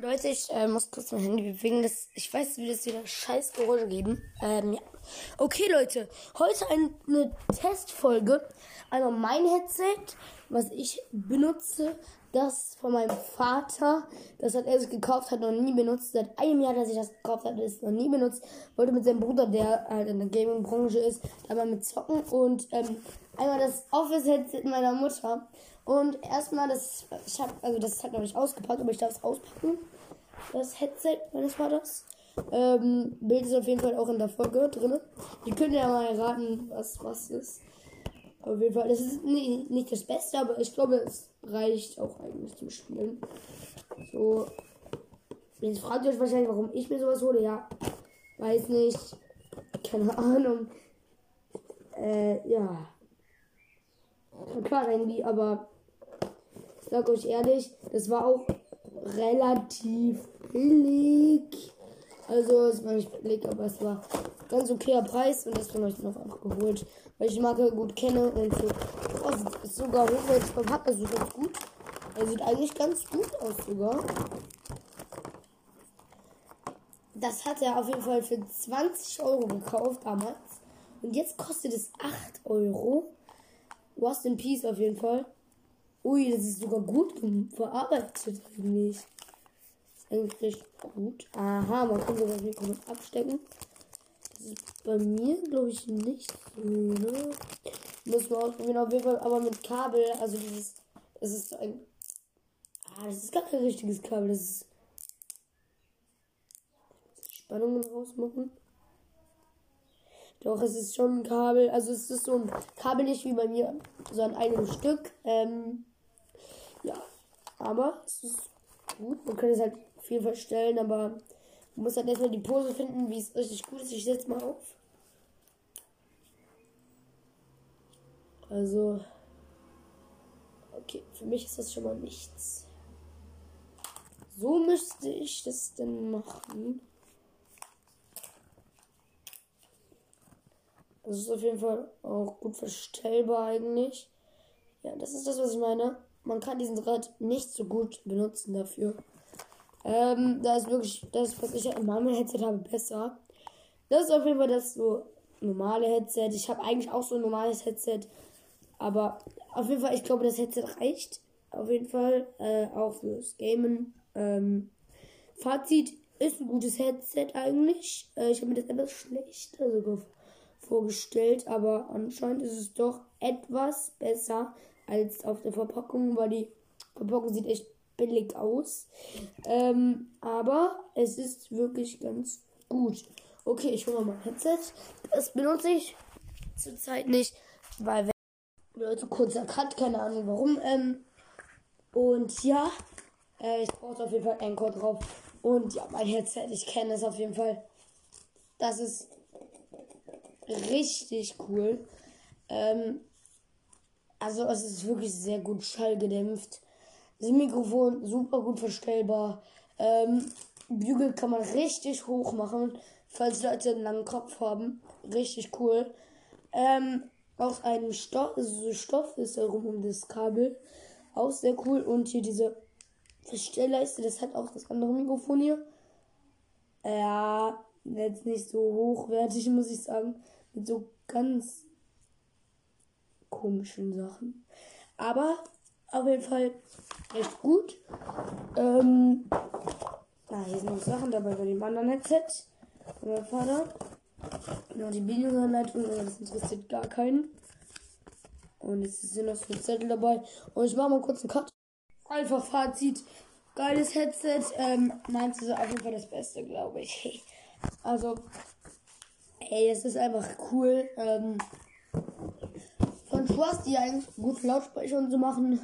Leute, ich äh, muss kurz mein Handy bewegen. Das, ich weiß, wie das wieder scheiß Geräusche geben. Ähm, ja. Okay, Leute. Heute eine Testfolge. Also mein Headset, was ich benutze, das von meinem Vater. Das hat er sich gekauft, hat noch nie benutzt. Seit einem Jahr, dass ich das gekauft habe, ist noch nie benutzt. Wollte mit seinem Bruder, der halt in der Gaming-Branche ist, da mal mit zocken. Und ähm, einmal das Office-Headset meiner Mutter. Und erstmal, das, ich habe, also das hat noch nicht ausgepackt, aber ich darf es auspacken. Das Headset meines Vaters. Ähm, Bild ist auf jeden Fall auch in der Folge drin. Ihr könnt ja mal raten, was was ist. Auf jeden Fall, das ist nicht, nicht das Beste, aber ich glaube, es reicht auch eigentlich zum Spielen. So. Jetzt fragt ihr euch wahrscheinlich, warum ich mir sowas hole. Ja, weiß nicht. Keine Ahnung. Äh, ja. Klar, irgendwie, aber sag euch ehrlich, das war auch relativ billig. Also es war nicht billig, aber es war ganz okayer Preis und das von euch noch einfach geholt, weil ich die Marke gut kenne und so. Oh, ist sogar hochwertig verpackt, also ganz gut. Er sieht eigentlich ganz gut aus sogar. Das hat er auf jeden Fall für 20 Euro gekauft damals. Und jetzt kostet es 8 Euro. Lost in Peace auf jeden Fall. Ui, das ist sogar gut verarbeitet eigentlich. Ist eigentlich recht gut. Aha, man kann sogar Mikro mit abstecken. Das ist bei mir, glaube ich, nicht so, ne? Muss man ausprobieren, auf jeden Fall, aber mit Kabel, also dieses, das ist ein, ah, das ist gar kein richtiges Kabel, das ist, Spannungen rausmachen. Doch, es ist schon ein Kabel, also es ist so ein Kabel nicht wie bei mir, so an einem Stück, ähm, ja, aber es ist gut. Man kann es halt viel verstellen, aber man muss halt erstmal die Pose finden, wie es richtig gut ist. Ich setze mal auf. Also, okay, für mich ist das schon mal nichts. So müsste ich das denn machen. Das ist auf jeden Fall auch gut verstellbar eigentlich. Ja, das ist das, was ich meine man kann diesen Draht nicht so gut benutzen dafür. Ähm, da ist wirklich das, was ich in meinem Headset habe, besser. Das ist auf jeden Fall das so normale Headset. Ich habe eigentlich auch so ein normales Headset. Aber auf jeden Fall, ich glaube, das Headset reicht. Auf jeden Fall. Äh, auch fürs Gamen. Ähm, Fazit ist ein gutes Headset eigentlich. Äh, ich habe mir das etwas schlechter sogar vorgestellt. Aber anscheinend ist es doch etwas besser als auf der Verpackung, weil die Verpackung sieht echt billig aus. Ähm, aber es ist wirklich ganz gut. Okay, ich hole mal mein Headset. Das benutze ich zurzeit nicht, weil Leute kurzer Cut, keine Ahnung warum. Ähm, und ja, äh, ich brauche auf jeden Fall Anchor drauf. Und ja, mein Headset, ich kenne es auf jeden Fall. Das ist richtig cool. Ähm, also es ist wirklich sehr gut schallgedämpft. Das Mikrofon super gut verstellbar. Ähm, Bügel kann man richtig hoch machen, falls Leute einen langen Kopf haben. Richtig cool. Ähm, aus einem Stoff, also so Stoff ist herum um das Kabel. Auch sehr cool. Und hier diese Verstellleiste, das hat auch das andere Mikrofon hier. Ja, jetzt nicht so hochwertig, muss ich sagen. Mit so ganz komischen Sachen. Aber auf jeden Fall echt gut. Ähm, ah, hier sind noch Sachen dabei bei dem anderen Headset. Von meinem Vater. Genau, die Bedienungsanleitung, das interessiert gar keinen. Und jetzt hier noch so Zettel dabei. Und ich mache mal kurz einen Cut. Einfach Fazit. Geiles Headset. Ähm, meins ist auf jeden Fall das Beste, glaube ich. Also, ey, es ist einfach cool. Ähm, Trust, die einen guten Lautsprecher und so machen.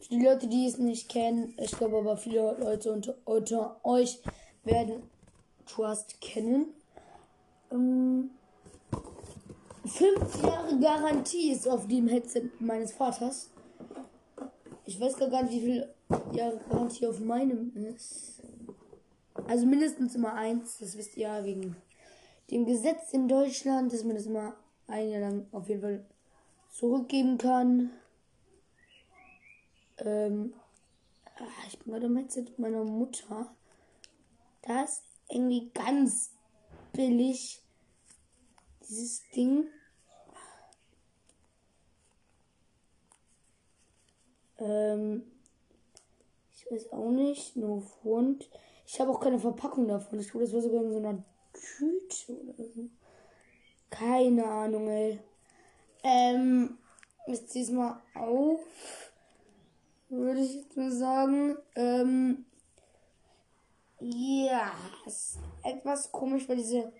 Für die Leute, die es nicht kennen, ich glaube aber viele Leute unter, unter euch werden Trust kennen. Ähm, fünf Jahre Garantie ist auf dem Headset meines Vaters. Ich weiß gar nicht, wie viel Jahre Garantie auf meinem ist. Also mindestens immer eins, das wisst ihr ja wegen dem Gesetz in Deutschland, dass man das immer ein Jahr lang auf jeden Fall zurückgeben kann. Ähm, Ah, ich bin gerade im meiner Mutter. Da ist irgendwie ganz billig dieses Ding. Ähm, ich weiß auch nicht. No Front. Ich habe auch keine Verpackung davon. Ich glaube, das war sogar in so einer Tüte oder so. Keine Ahnung, ey. Ähm, ich ziehe es mal auf. Würde ich jetzt mal sagen. Ähm, ja, ist etwas komisch, weil diese,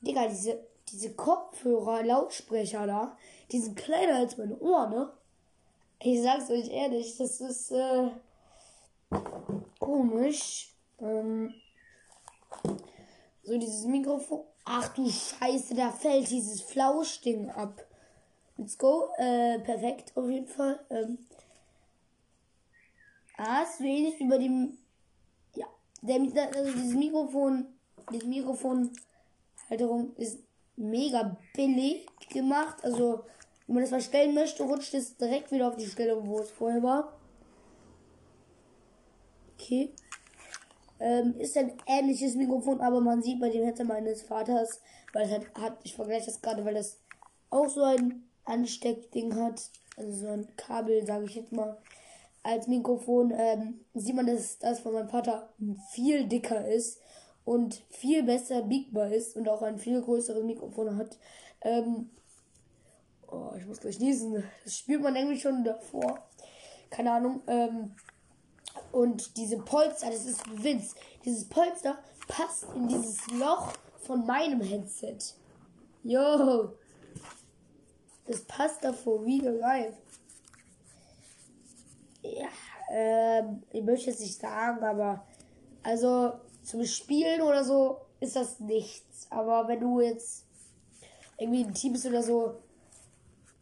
Digga, diese, diese Kopfhörer, Lautsprecher da, die sind kleiner als meine Ohren, ne? Ich sag's euch ehrlich, das ist äh, komisch. Ähm, so dieses Mikrofon. Ach du Scheiße, da fällt dieses Flauschding ab. Let's go. Äh, perfekt, auf jeden Fall. Ähm, ah, ist wenig über dem. Ja, der, also dieses Mikrofon, diese Mikrofonhalterung ist mega billig gemacht. Also wenn man das verstellen möchte, rutscht es direkt wieder auf die Stelle, wo es vorher war. Okay. Ähm, ist ein ähnliches Mikrofon, aber man sieht bei dem Headset meines Vaters, weil es hat, hat ich vergleiche das gerade, weil das auch so ein Ansteckding hat, also so ein Kabel, sage ich jetzt mal, als Mikrofon, ähm, sieht man, dass das von meinem Vater viel dicker ist und viel besser biegbar ist und auch ein viel größeres Mikrofon hat. Ähm, Oh, ich muss gleich niesen. Das spürt man irgendwie schon davor. Keine Ahnung. Ähm, und diese Polster, das ist Witz. Dieses Polster passt in dieses Loch von meinem Headset. Yo. Das passt davor wie rein. Ja, ähm, ich möchte jetzt nicht sagen, aber also zum Spielen oder so ist das nichts. Aber wenn du jetzt irgendwie ein Team bist oder so,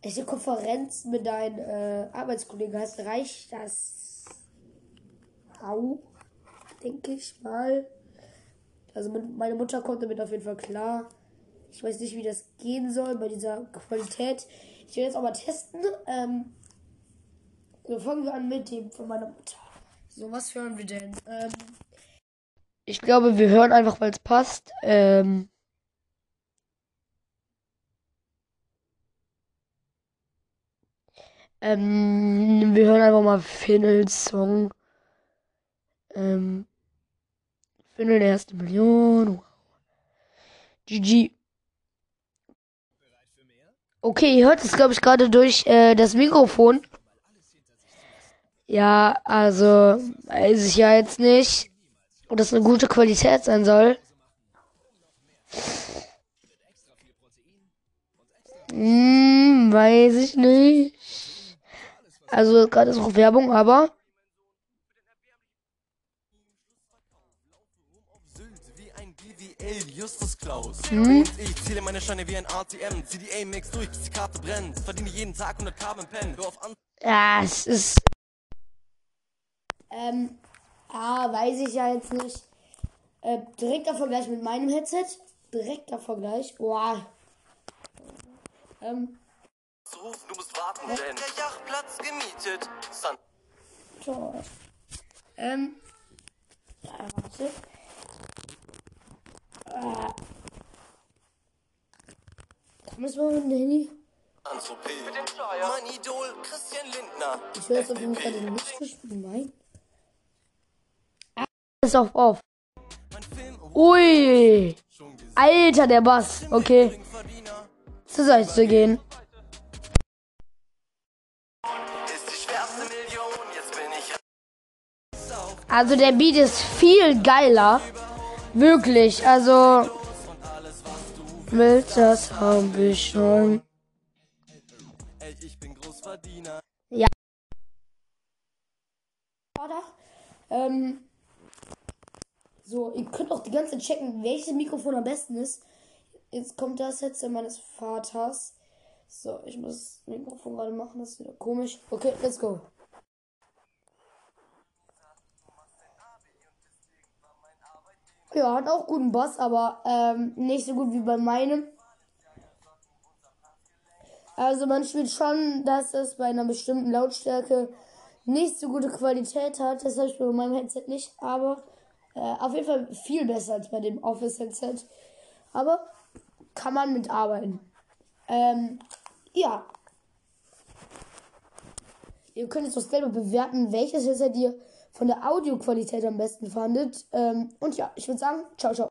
welche Konferenz mit deinen äh, Arbeitskollegen hast, reicht das auch, denke ich mal. Also meine Mutter kommt damit auf jeden Fall klar. Ich weiß nicht, wie das gehen soll bei dieser Qualität. Ich will jetzt mal testen. Ähm, so fangen wir an mit dem von meiner Mutter. So, was hören wir denn? Ähm, ich glaube, wir hören einfach, weil es passt. Ähm, Ähm, wir hören einfach mal Finnels Song. Ähm, Finnel erste Million. Wow. GG. Okay, ihr hört es, glaube ich, gerade durch äh, das Mikrofon. Ja, also weiß ich ja jetzt nicht, ob das eine gute Qualität sein soll. Hm, weiß ich nicht. Also gerade ist auch Werbung, aber. Justus Klaus. Hm? Ich zähle meine Scheine wie ein ATM. Zieh die A-Max durch, bis die Karte brennt. Verdiene jeden Tag 100 K im Pen. Hör auf an. Ja, es ist. Ähm, ah, weiß ich ja jetzt nicht. Äh, direkter Vergleich mit meinem Headset. Direkter Vergleich. Boah. Ähm, rufen, du musst warten, denn der Yachtplatz gemietet. San so. Ähm. Ja, warte. Komm jetzt mal mit dem Handy. Mein Idol Christian Lindner. Ich höre jetzt auf jeden Fall den Mitspielen. Nein. Ah, ist auf auf. Ui. Alter, der Bass. Okay. Zur Seite gehen. Also der Beat ist viel geiler. Wirklich, also. Willst das haben wir schon. Ja. Ähm. So, ihr könnt auch die ganze Zeit checken, welches Mikrofon am besten ist. Jetzt kommt das Headset meines Vaters. So, ich muss das Mikrofon gerade machen, das ist wieder komisch. Okay, let's go. Ja, hat auch guten Boss, aber ähm, nicht so gut wie bei meinem. Also man spielt schon, dass es bei einer bestimmten Lautstärke nicht so gute Qualität hat. Das habe ich bei meinem Headset nicht, aber äh, auf jeden Fall viel besser als bei dem Office-Headset. Aber kann man mitarbeiten. Ähm, ja. Ihr könnt jetzt auch selber bewerten, welches Headset ihr von der Audioqualität am besten fandet. Ähm, und ja, ich würde sagen, ciao, ciao.